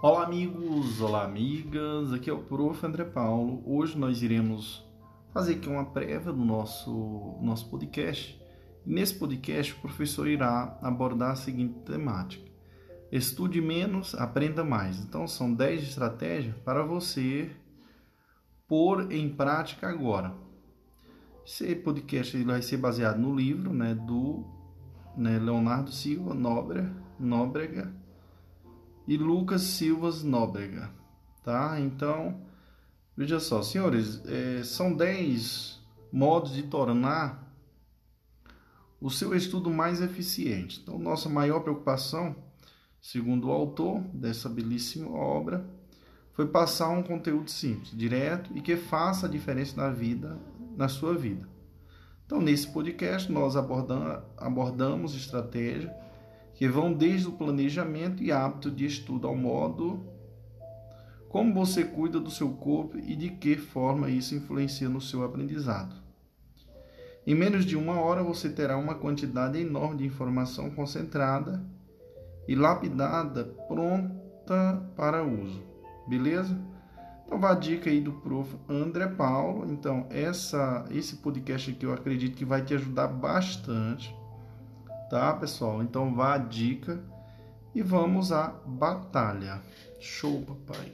Olá amigos, olá amigas, aqui é o Prof. André Paulo. Hoje nós iremos fazer aqui uma prévia do nosso, nosso podcast. nesse podcast o professor irá abordar a seguinte temática. Estude menos, aprenda mais. Então são 10 estratégias para você pôr em prática agora. Esse podcast vai ser baseado no livro né, do né, Leonardo Silva Nóbrega, Nóbrega e Lucas Silvas Nóbrega, tá? Então, veja só, senhores, é, são 10 modos de tornar o seu estudo mais eficiente. Então, nossa maior preocupação, segundo o autor dessa belíssima obra, foi passar um conteúdo simples, direto e que faça a diferença na vida, na sua vida. Então, nesse podcast, nós abordamos, abordamos estratégia que vão desde o planejamento e hábito de estudo ao modo como você cuida do seu corpo e de que forma isso influencia no seu aprendizado. Em menos de uma hora você terá uma quantidade enorme de informação concentrada e lapidada pronta para uso. Beleza? Então, vá a dica aí do prof. André Paulo. Então, essa, esse podcast aqui eu acredito que vai te ajudar bastante tá, pessoal? Então vá a dica e vamos à batalha. Show, papai.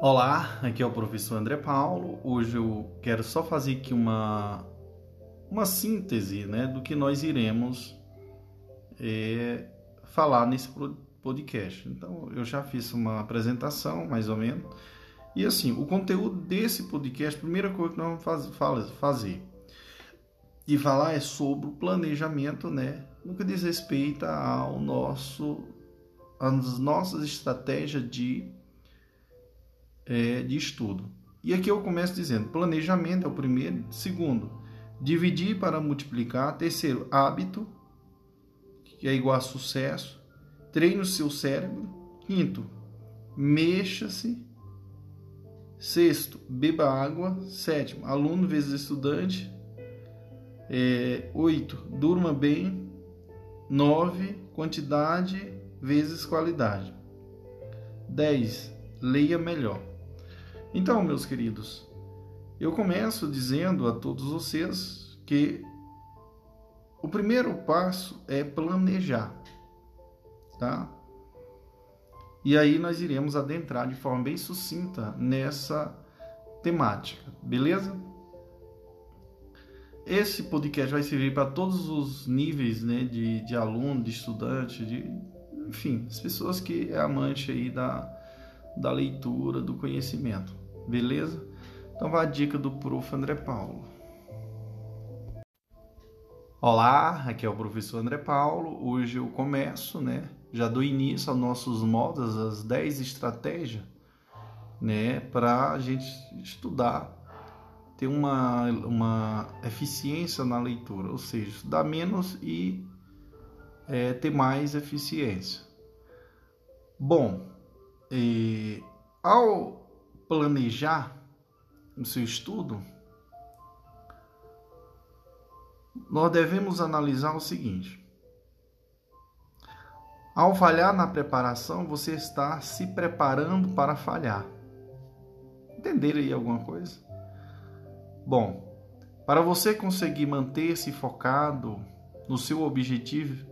Olá, aqui é o professor André Paulo. Hoje eu quero só fazer aqui uma uma síntese, né, do que nós iremos é, falar nesse podcast. Então, eu já fiz uma apresentação, mais ou menos. E assim, o conteúdo desse podcast, primeira coisa que nós vamos fazer de falar é sobre o planejamento, né? No que diz respeito ao nosso, às nossas estratégias de, é, de estudo. E aqui eu começo dizendo: planejamento é o primeiro. Segundo, dividir para multiplicar. Terceiro, hábito, que é igual a sucesso. Treine o seu cérebro. Quinto, mexa-se. Sexto, beba água. Sétimo, aluno vezes estudante. É, 8. Durma bem. 9. Quantidade vezes qualidade. 10. Leia melhor. Então, meus queridos, eu começo dizendo a todos vocês que o primeiro passo é planejar, tá? E aí nós iremos adentrar de forma bem sucinta nessa temática, beleza? Esse podcast vai servir para todos os níveis né, de, de aluno, de estudante, de, enfim, as pessoas que é amante aí da, da leitura, do conhecimento. Beleza? Então vai a dica do Prof. André Paulo. Olá, aqui é o professor André Paulo. Hoje eu começo, né? Já dou início aos nossos modos, as 10 estratégias, né? Para a gente estudar ter uma, uma eficiência na leitura, ou seja, dar menos e é, ter mais eficiência. Bom, e, ao planejar o seu estudo, nós devemos analisar o seguinte: ao falhar na preparação, você está se preparando para falhar. Entenderam aí alguma coisa? Bom, para você conseguir manter-se focado no seu objetivo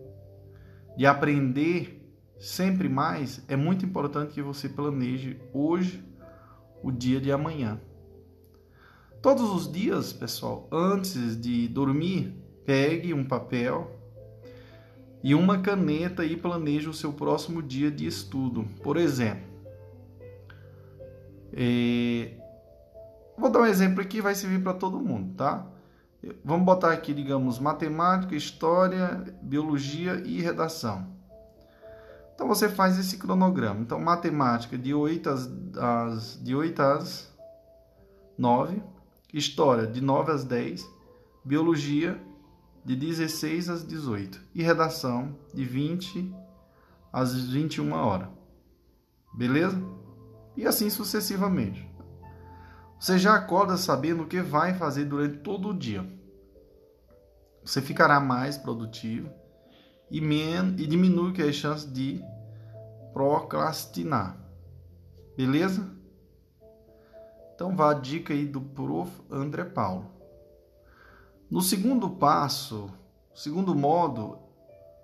de aprender sempre mais, é muito importante que você planeje hoje o dia de amanhã. Todos os dias, pessoal, antes de dormir, pegue um papel e uma caneta e planeje o seu próximo dia de estudo. Por exemplo, eh, Vou dar um exemplo aqui, vai servir para todo mundo, tá? Vamos botar aqui, digamos, matemática, história, biologia e redação. Então você faz esse cronograma. Então, matemática de 8 às, às, de 8 às 9, história de 9 às 10, biologia de 16 às 18 e redação de 20 às 21 horas. Beleza? E assim sucessivamente. Você já acorda sabendo o que vai fazer durante todo o dia. Você ficará mais produtivo e, men e diminui as chances de procrastinar. Beleza? Então vá a dica aí do prof. André Paulo. No segundo passo, segundo modo,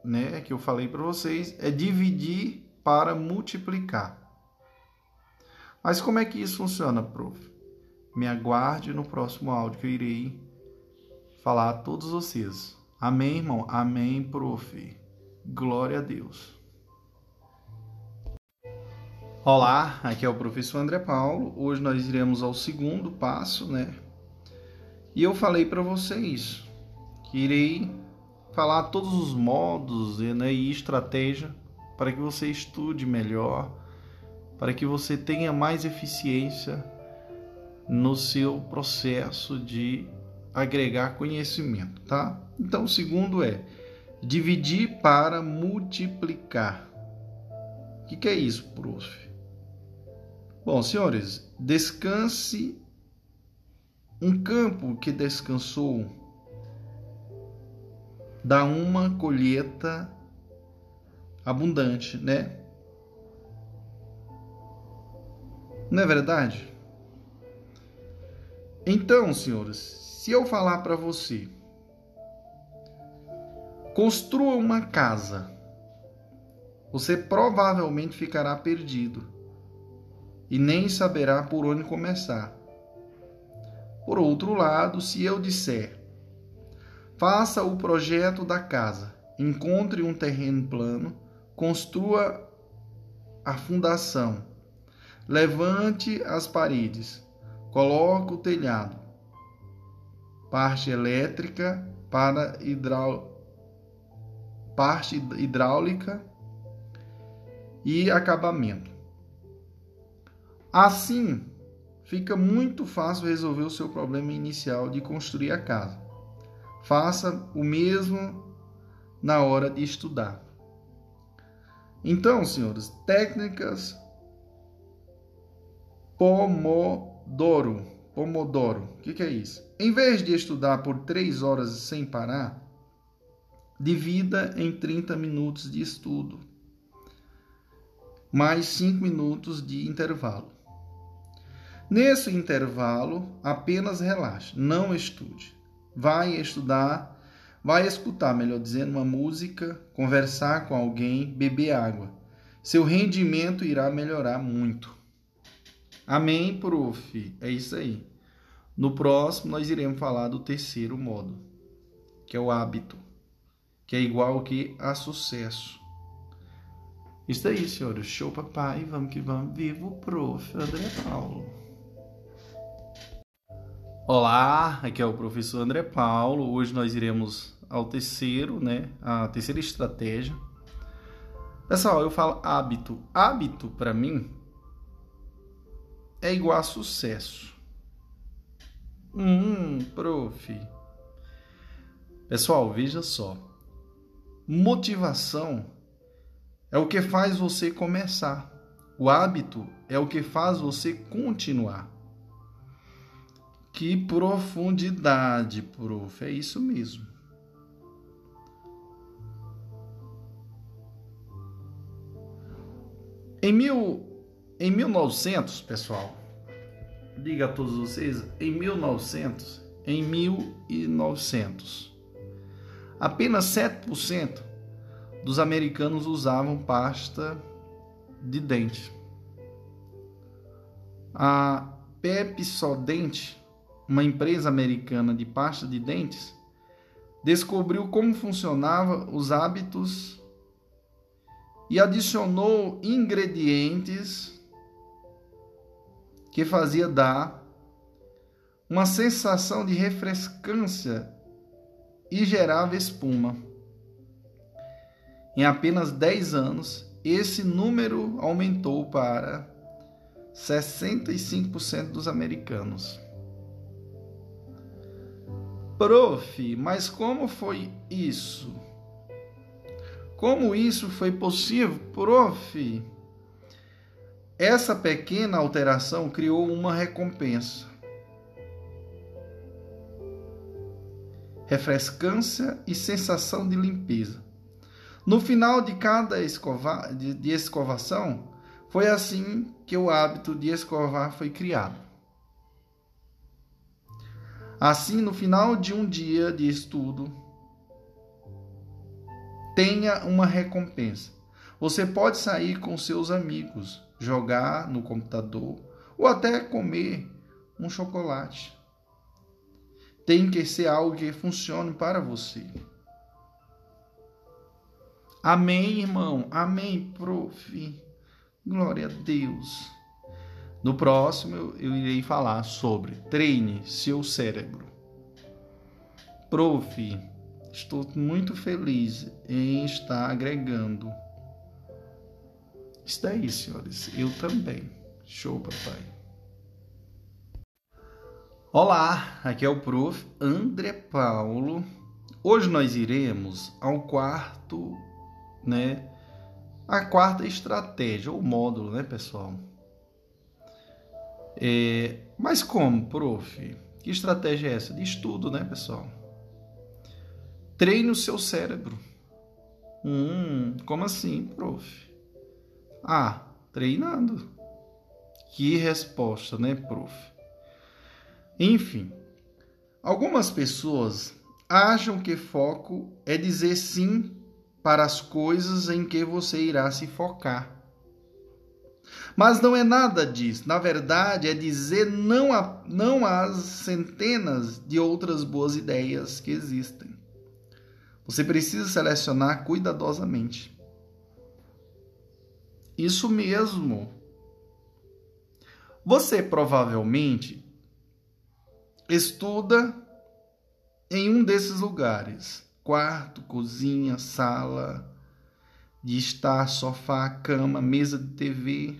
né, que eu falei para vocês, é dividir para multiplicar. Mas como é que isso funciona, prof? Me aguarde no próximo áudio que eu irei falar a todos vocês. Amém, irmão? Amém, prof. Glória a Deus. Olá, aqui é o professor André Paulo. Hoje nós iremos ao segundo passo, né? E eu falei para vocês que irei falar todos os modos né, e estratégia para que você estude melhor, para que você tenha mais eficiência no seu processo de agregar conhecimento, tá? Então, o segundo é dividir para multiplicar. O que, que é isso, prof? Bom, senhores, descanse um campo que descansou dá uma colheita abundante, né? Não é verdade? Então, senhores, se eu falar para você, construa uma casa, você provavelmente ficará perdido e nem saberá por onde começar. Por outro lado, se eu disser, faça o projeto da casa, encontre um terreno plano, construa a fundação, levante as paredes, coloque o telhado, parte elétrica para hidrau... parte hidráulica e acabamento. Assim, fica muito fácil resolver o seu problema inicial de construir a casa. Faça o mesmo na hora de estudar. Então, senhores, técnicas Pomodoro. Pomodoro. O que, que é isso? Em vez de estudar por três horas sem parar, divida em 30 minutos de estudo, mais 5 minutos de intervalo. Nesse intervalo, apenas relaxe, não estude. Vai estudar, vai escutar, melhor dizendo, uma música, conversar com alguém, beber água. Seu rendimento irá melhorar muito. Amém, prof. É isso aí. No próximo, nós iremos falar do terceiro modo, que é o hábito, que é igual que a sucesso. Isso aí, senhores. Show, papai. Vamos que vamos. Vivo, prof. André Paulo. Olá, aqui é o professor André Paulo. Hoje nós iremos ao terceiro, né? A terceira estratégia. Pessoal, eu falo hábito. Hábito para mim é igual a sucesso. Hum, prof. Pessoal, veja só. Motivação é o que faz você começar. O hábito é o que faz você continuar. Que profundidade, prof. É isso mesmo. Em, mil, em 1900, pessoal, diga a todos vocês, em 1900, em 1900, apenas 7% dos americanos usavam pasta de dente. A Pepsodent uma empresa americana de pasta de dentes, descobriu como funcionavam os hábitos e adicionou ingredientes que fazia dar uma sensação de refrescância e gerava espuma. Em apenas 10 anos, esse número aumentou para 65% dos americanos. Prof, mas como foi isso? Como isso foi possível? Prof, essa pequena alteração criou uma recompensa. Refrescância e sensação de limpeza. No final de cada escova, de, de escovação, foi assim que o hábito de escovar foi criado. Assim, no final de um dia de estudo, tenha uma recompensa. Você pode sair com seus amigos, jogar no computador ou até comer um chocolate. Tem que ser algo que funcione para você. Amém, irmão. Amém, prof. Glória a Deus. No próximo eu, irei falar sobre treine seu cérebro. Prof, estou muito feliz em estar agregando. Está aí, senhores. Eu também. Show, papai. Olá, aqui é o Prof. André Paulo. Hoje nós iremos ao quarto, né? A quarta estratégia, ou módulo, né, pessoal? É, mas como, prof? Que estratégia é essa? De estudo, né, pessoal? Treine o seu cérebro. Hum, como assim, prof? Ah, treinando. Que resposta, né, prof? Enfim, algumas pessoas acham que foco é dizer sim para as coisas em que você irá se focar. Mas não é nada disso. Na verdade, é dizer não, a, não às centenas de outras boas ideias que existem. Você precisa selecionar cuidadosamente. Isso mesmo. Você provavelmente estuda em um desses lugares quarto, cozinha, sala, de estar, sofá, cama, mesa de TV,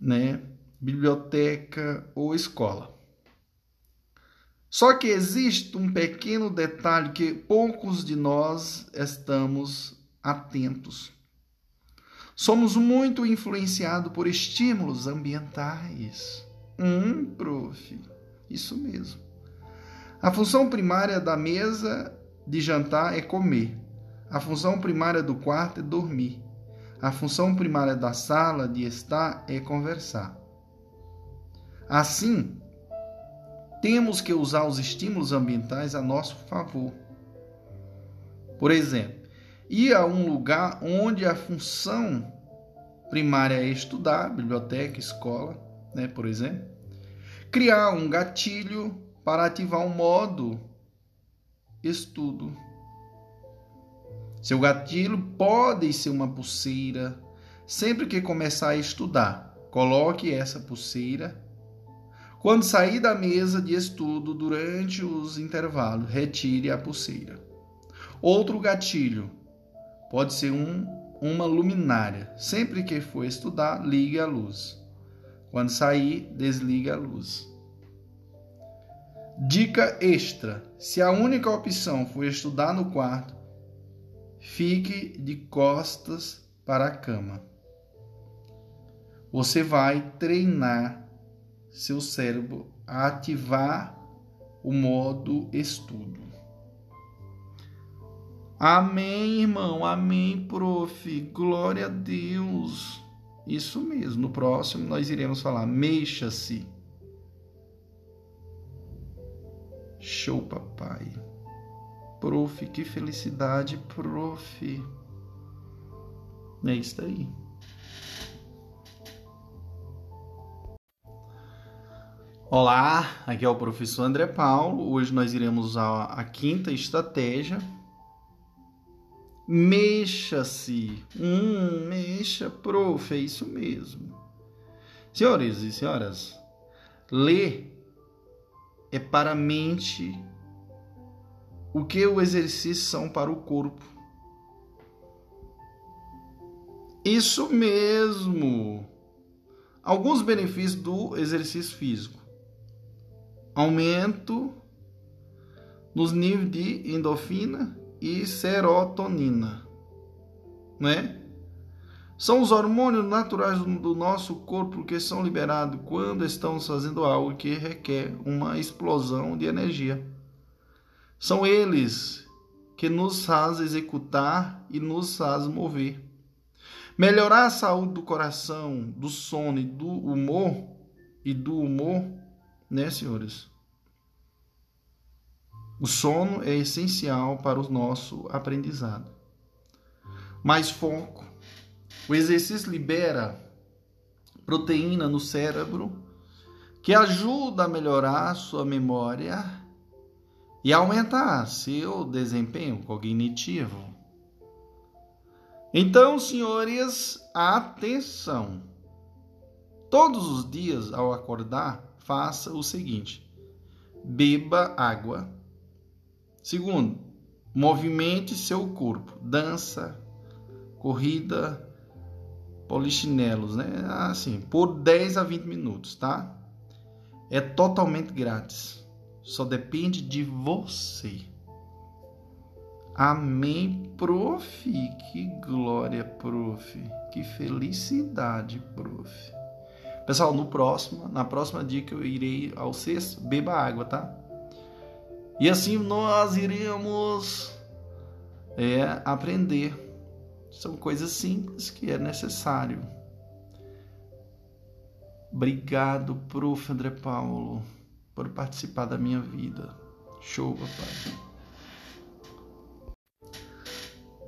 né? biblioteca ou escola. Só que existe um pequeno detalhe que poucos de nós estamos atentos. Somos muito influenciados por estímulos ambientais. Hum, prof, isso mesmo. A função primária da mesa de jantar é comer. A função primária do quarto é dormir. A função primária da sala de estar é conversar. Assim, temos que usar os estímulos ambientais a nosso favor. Por exemplo, ir a um lugar onde a função primária é estudar, biblioteca, escola, né, por exemplo. Criar um gatilho para ativar o modo estudo. Seu gatilho pode ser uma pulseira. Sempre que começar a estudar, coloque essa pulseira. Quando sair da mesa de estudo durante os intervalos, retire a pulseira. Outro gatilho pode ser um, uma luminária. Sempre que for estudar, ligue a luz. Quando sair, desligue a luz. Dica extra: se a única opção for estudar no quarto, fique de costas para a cama. Você vai treinar seu cérebro a ativar o modo estudo. Amém, irmão. Amém, prof. Glória a Deus. Isso mesmo. No próximo nós iremos falar mexa-se. Show, papai. Prof, que felicidade, prof. É isso aí. Olá, aqui é o professor André Paulo. Hoje nós iremos usar a quinta estratégia. Mexa-se. Hum, mexa, prof, é isso mesmo. Senhores e senhoras, ler é para a mente o que o exercício são para o corpo. Isso mesmo. Alguns benefícios do exercício físico. Aumento nos níveis de endorfina e serotonina, né? São os hormônios naturais do nosso corpo que são liberados quando estamos fazendo algo que requer uma explosão de energia. São eles que nos faz executar e nos faz mover. Melhorar a saúde do coração, do sono e do humor e do humor, né, senhores? O sono é essencial para o nosso aprendizado. Mais foco. O exercício libera proteína no cérebro que ajuda a melhorar sua memória e aumentar seu desempenho cognitivo. Então, senhores, atenção. Todos os dias ao acordar, faça o seguinte: beba água. Segundo, movimente seu corpo, dança, corrida, polichinelos, né? Assim, por 10 a 20 minutos, tá? É totalmente grátis. Só depende de você. Amém, prof. Que glória, prof. Que felicidade, prof. Pessoal, no próximo, na próxima dica eu irei ao sexto, beba água, tá? E assim nós iremos é, aprender. São coisas simples que é necessário. Obrigado, prof. André Paulo, por participar da minha vida. Show, papai.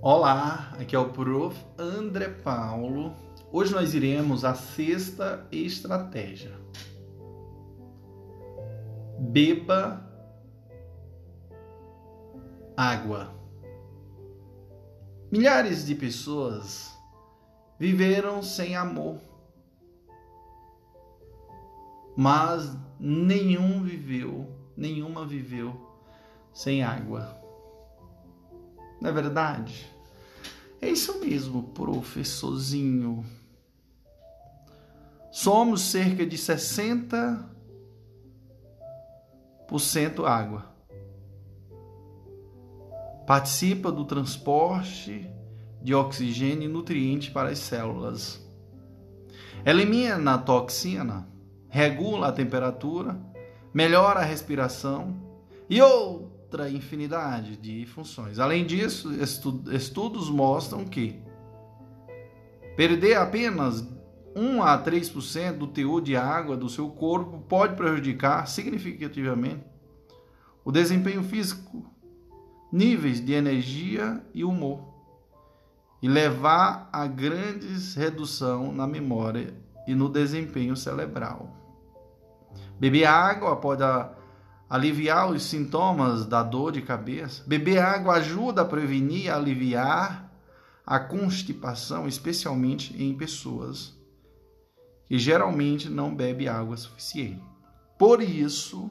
Olá, aqui é o prof. André Paulo. Hoje nós iremos à sexta estratégia. Beba água. Milhares de pessoas viveram sem amor mas nenhum viveu, nenhuma viveu sem água. Não é verdade? É isso mesmo, professorzinho. Somos cerca de 60% água. Participa do transporte de oxigênio e nutrientes para as células. Elimina a toxina regula a temperatura, melhora a respiração e outra infinidade de funções. Além disso, estudos mostram que perder apenas 1 a 3% do teor de água do seu corpo pode prejudicar significativamente o desempenho físico, níveis de energia e humor, e levar a grandes redução na memória e no desempenho cerebral. Beber água pode aliviar os sintomas da dor de cabeça. Beber água ajuda a prevenir e aliviar a constipação, especialmente em pessoas que geralmente não bebem água suficiente. Por isso,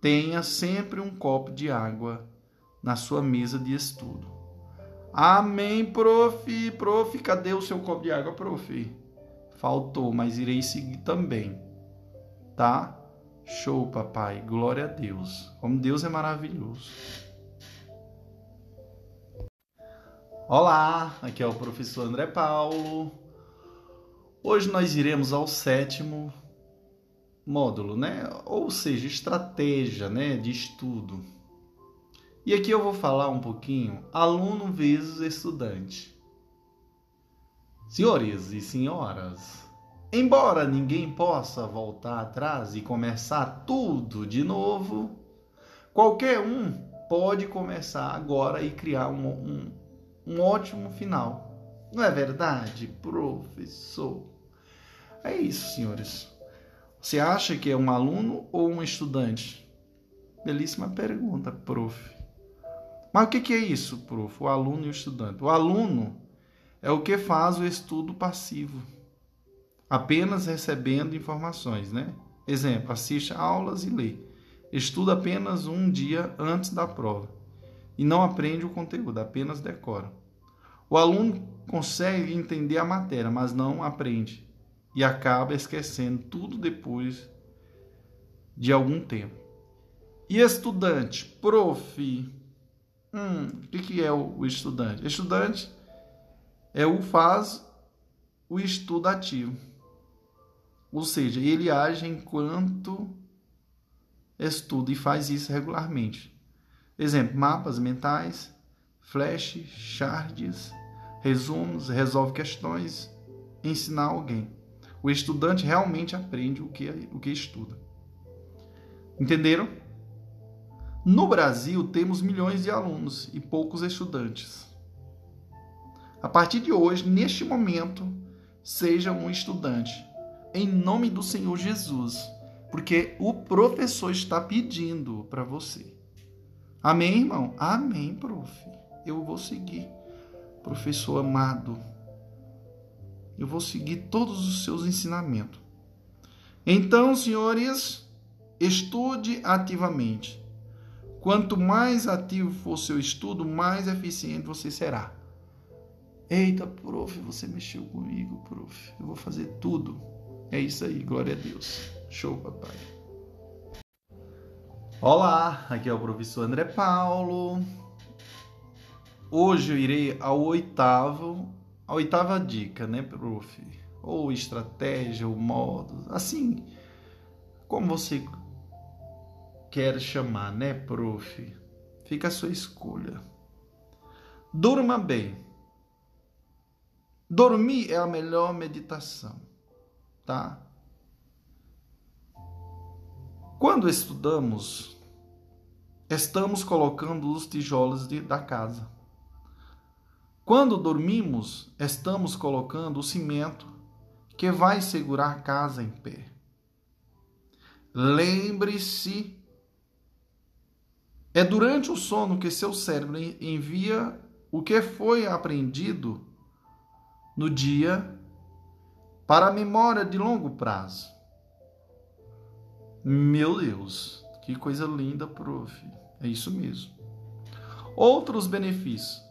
tenha sempre um copo de água na sua mesa de estudo. Amém, prof. Prof, cadê o seu copo de água, prof? Faltou, mas irei seguir também tá? Show, papai. Glória a Deus. Como Deus é maravilhoso. Olá, aqui é o professor André Paulo. Hoje nós iremos ao sétimo módulo, né? Ou seja, estratégia, né, de estudo. E aqui eu vou falar um pouquinho aluno vezes estudante. Senhores e senhoras, Embora ninguém possa voltar atrás e começar tudo de novo, qualquer um pode começar agora e criar um, um, um ótimo final. Não é verdade, professor? É isso, senhores. Você acha que é um aluno ou um estudante? Belíssima pergunta, prof. Mas o que é isso, prof? O aluno e o estudante. O aluno é o que faz o estudo passivo apenas recebendo informações, né? Exemplo, assiste aulas e lê. Estuda apenas um dia antes da prova e não aprende o conteúdo, apenas decora. O aluno consegue entender a matéria, mas não aprende e acaba esquecendo tudo depois de algum tempo. E estudante, prof. Hum, o que é o estudante? Estudante é o faz o estudo ativo. Ou seja, ele age enquanto estuda e faz isso regularmente. Exemplo, mapas mentais, flash, shards, resumos, resolve questões, ensinar alguém. O estudante realmente aprende o que, o que estuda. Entenderam? No Brasil, temos milhões de alunos e poucos estudantes. A partir de hoje, neste momento, seja um estudante. Em nome do Senhor Jesus. Porque o professor está pedindo para você. Amém, irmão? Amém, prof. Eu vou seguir. Professor amado, eu vou seguir todos os seus ensinamentos. Então, senhores, estude ativamente. Quanto mais ativo for seu estudo, mais eficiente você será. Eita, prof, você mexeu comigo, prof. Eu vou fazer tudo. É isso aí, glória a Deus. Show, papai. Olá, aqui é o professor André Paulo. Hoje eu irei ao oitavo, a oitava dica, né, prof? Ou estratégia, ou modo, assim, como você quer chamar, né, prof? Fica a sua escolha. Durma bem. Dormir é a melhor meditação, tá? Quando estudamos, estamos colocando os tijolos de, da casa. Quando dormimos, estamos colocando o cimento que vai segurar a casa em pé. Lembre-se, é durante o sono que seu cérebro envia o que foi aprendido no dia para a memória de longo prazo. Meu Deus, que coisa linda, prof. É isso mesmo. Outros benefícios: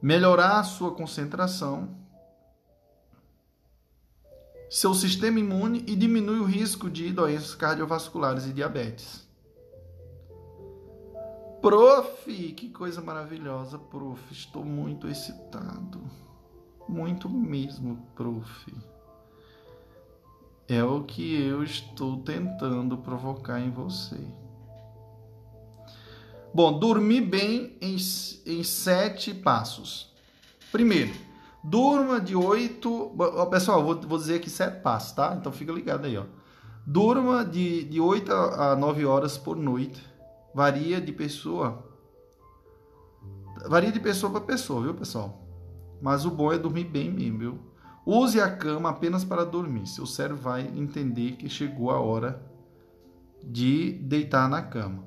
melhorar sua concentração, seu sistema imune e diminui o risco de doenças cardiovasculares e diabetes. Prof, que coisa maravilhosa, prof. Estou muito excitado. Muito mesmo, prof. É o que eu estou tentando provocar em você. Bom, dormir bem em, em sete passos. Primeiro, durma de oito. Pessoal, vou, vou dizer aqui sete passos, tá? Então fica ligado aí, ó. Durma de, de 8 a 9 horas por noite. Varia de pessoa. Varia de pessoa para pessoa, viu, pessoal? Mas o bom é dormir bem mesmo, viu? Use a cama apenas para dormir. Seu cérebro vai entender que chegou a hora de deitar na cama.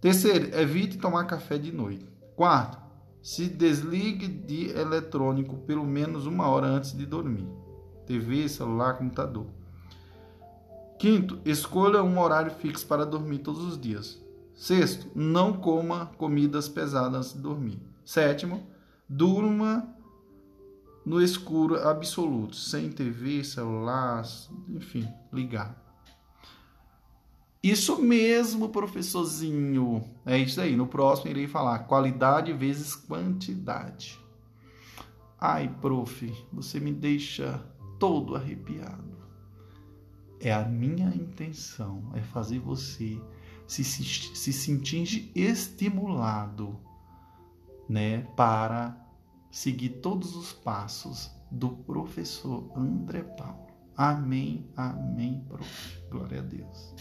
Terceiro, evite tomar café de noite. Quarto, se desligue de eletrônico pelo menos uma hora antes de dormir. TV, celular, computador. Quinto, escolha um horário fixo para dormir todos os dias. Sexto, não coma comidas pesadas antes de dormir. Sétimo, Durma no escuro absoluto, sem TV, celular, enfim, ligar. Isso mesmo, professorzinho. É isso aí. No próximo irei falar qualidade vezes quantidade. Ai, prof, você me deixa todo arrepiado. É a minha intenção, é fazer você se, se, se estimulado né, para seguir todos os passos do professor André Paulo. Amém, amém, prof. Glória a Deus.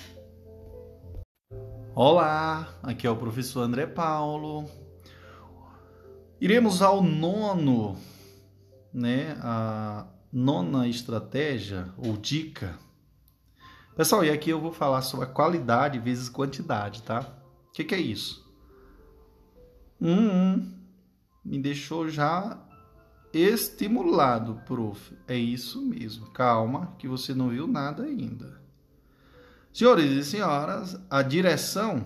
Olá, aqui é o professor André Paulo. Iremos ao nono, né, a nona estratégia ou dica. Pessoal, e aqui eu vou falar sobre a qualidade vezes quantidade, tá? O que, que é isso? Hum, hum me deixou já estimulado, prof. É isso mesmo. Calma, que você não viu nada ainda. Senhores e senhoras, a direção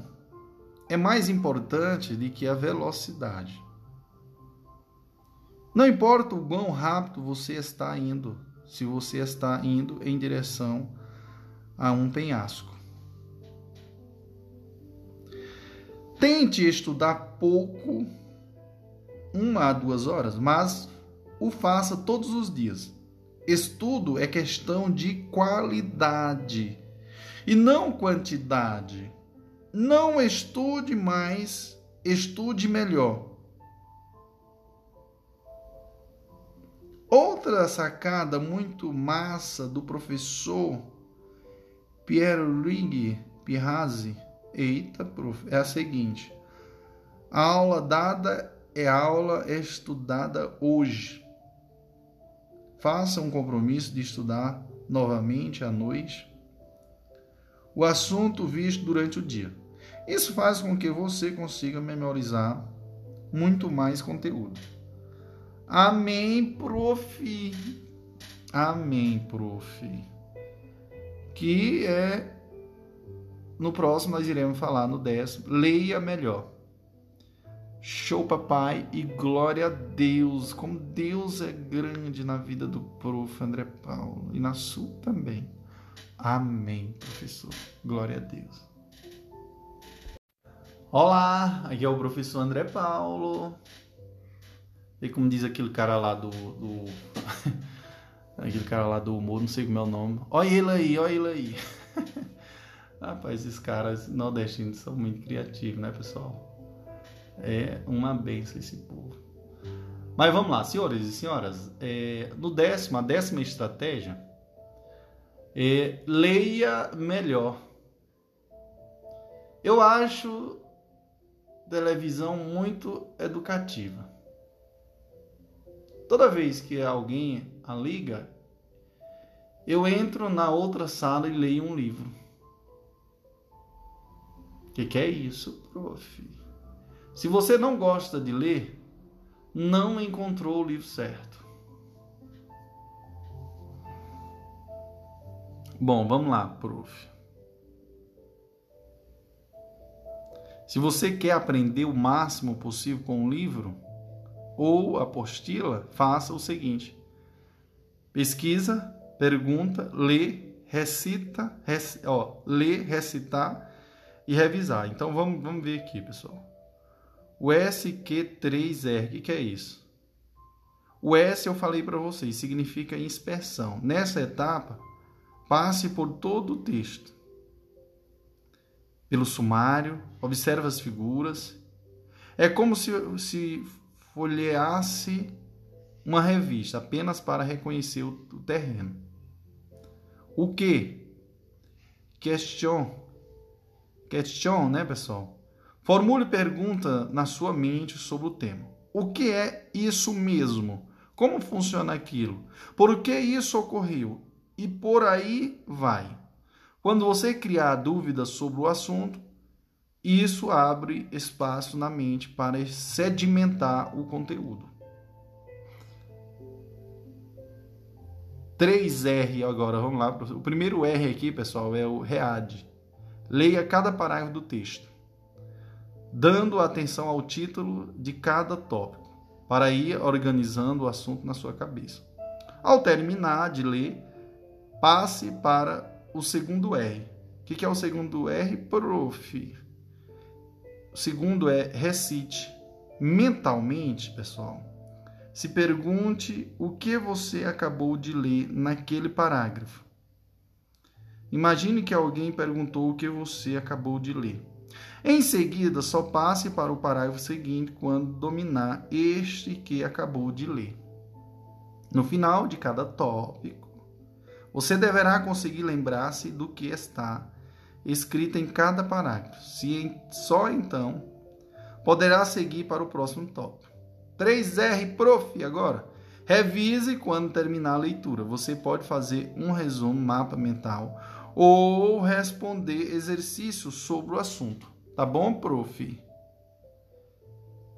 é mais importante do que a velocidade. Não importa o quão rápido você está indo, se você está indo em direção a um penhasco. Tente estudar pouco uma a duas horas, mas o faça todos os dias. Estudo é questão de qualidade e não quantidade. não estude mais, estude melhor. Outra sacada muito massa do professor Pierre Pirrazzi, eita, prof, é a seguinte: a aula dada é aula estudada hoje. Faça um compromisso de estudar novamente à noite o assunto visto durante o dia. Isso faz com que você consiga memorizar muito mais conteúdo. Amém, prof. Amém, prof. Que é no próximo nós iremos falar no décimo. Leia melhor. Show, papai, e glória a Deus. Como Deus é grande na vida do prof. André Paulo e na sua também. Amém, professor. Glória a Deus. Olá, aqui é o professor André Paulo. E como diz aquele cara lá do. do aquele cara lá do humor, não sei como é o nome. Olha ele aí, olha ele aí. Rapaz, esses caras nordestinos são muito criativos, né, pessoal? É uma benção esse povo. Mas vamos lá, senhores e senhoras. É, no décimo, a décima estratégia é leia melhor. Eu acho televisão muito educativa. Toda vez que alguém a liga, eu entro na outra sala e leio um livro. O que, que é isso, prof? Se você não gosta de ler, não encontrou o livro certo. Bom, vamos lá, prof. Se você quer aprender o máximo possível com o livro ou apostila, faça o seguinte: pesquisa, pergunta, lê, recita, rec... ó, lê, recitar e revisar. Então vamos, vamos ver aqui, pessoal. O SQ3R, o que, é isso? O S eu falei para vocês, significa inspeção. Nessa etapa, passe por todo o texto. Pelo sumário, observe as figuras. É como se, se folheasse uma revista apenas para reconhecer o, terreno. O que? Question. Question, né, pessoal? Formule pergunta na sua mente sobre o tema. O que é isso mesmo? Como funciona aquilo? Por que isso ocorreu? E por aí vai. Quando você criar dúvidas sobre o assunto, isso abre espaço na mente para sedimentar o conteúdo. 3R agora, vamos lá. O primeiro R aqui, pessoal, é o READ. Leia cada parágrafo do texto dando atenção ao título de cada tópico, para ir organizando o assunto na sua cabeça. Ao terminar de ler, passe para o segundo R. O que é o segundo R? Prof. O segundo é recite. Mentalmente, pessoal, se pergunte o que você acabou de ler naquele parágrafo. Imagine que alguém perguntou o que você acabou de ler. Em seguida, só passe para o parágrafo seguinte quando dominar este que acabou de ler. No final de cada tópico, você deverá conseguir lembrar-se do que está escrito em cada parágrafo. Se só então poderá seguir para o próximo tópico. 3R Prof agora. Revise quando terminar a leitura. Você pode fazer um resumo, mapa mental ou responder exercícios sobre o assunto. Tá bom, prof?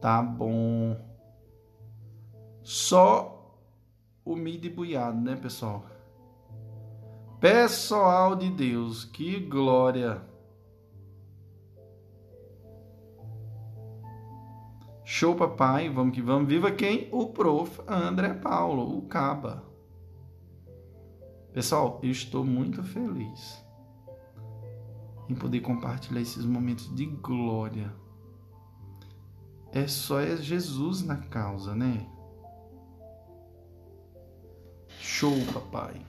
Tá bom. Só o mid buiado, né, pessoal? Pessoal de Deus, que glória! Show, papai. Vamos que vamos. Viva quem? O prof. André Paulo, o Caba. Pessoal, eu estou muito feliz em poder compartilhar esses momentos de glória. É só é Jesus na causa, né? Show, papai.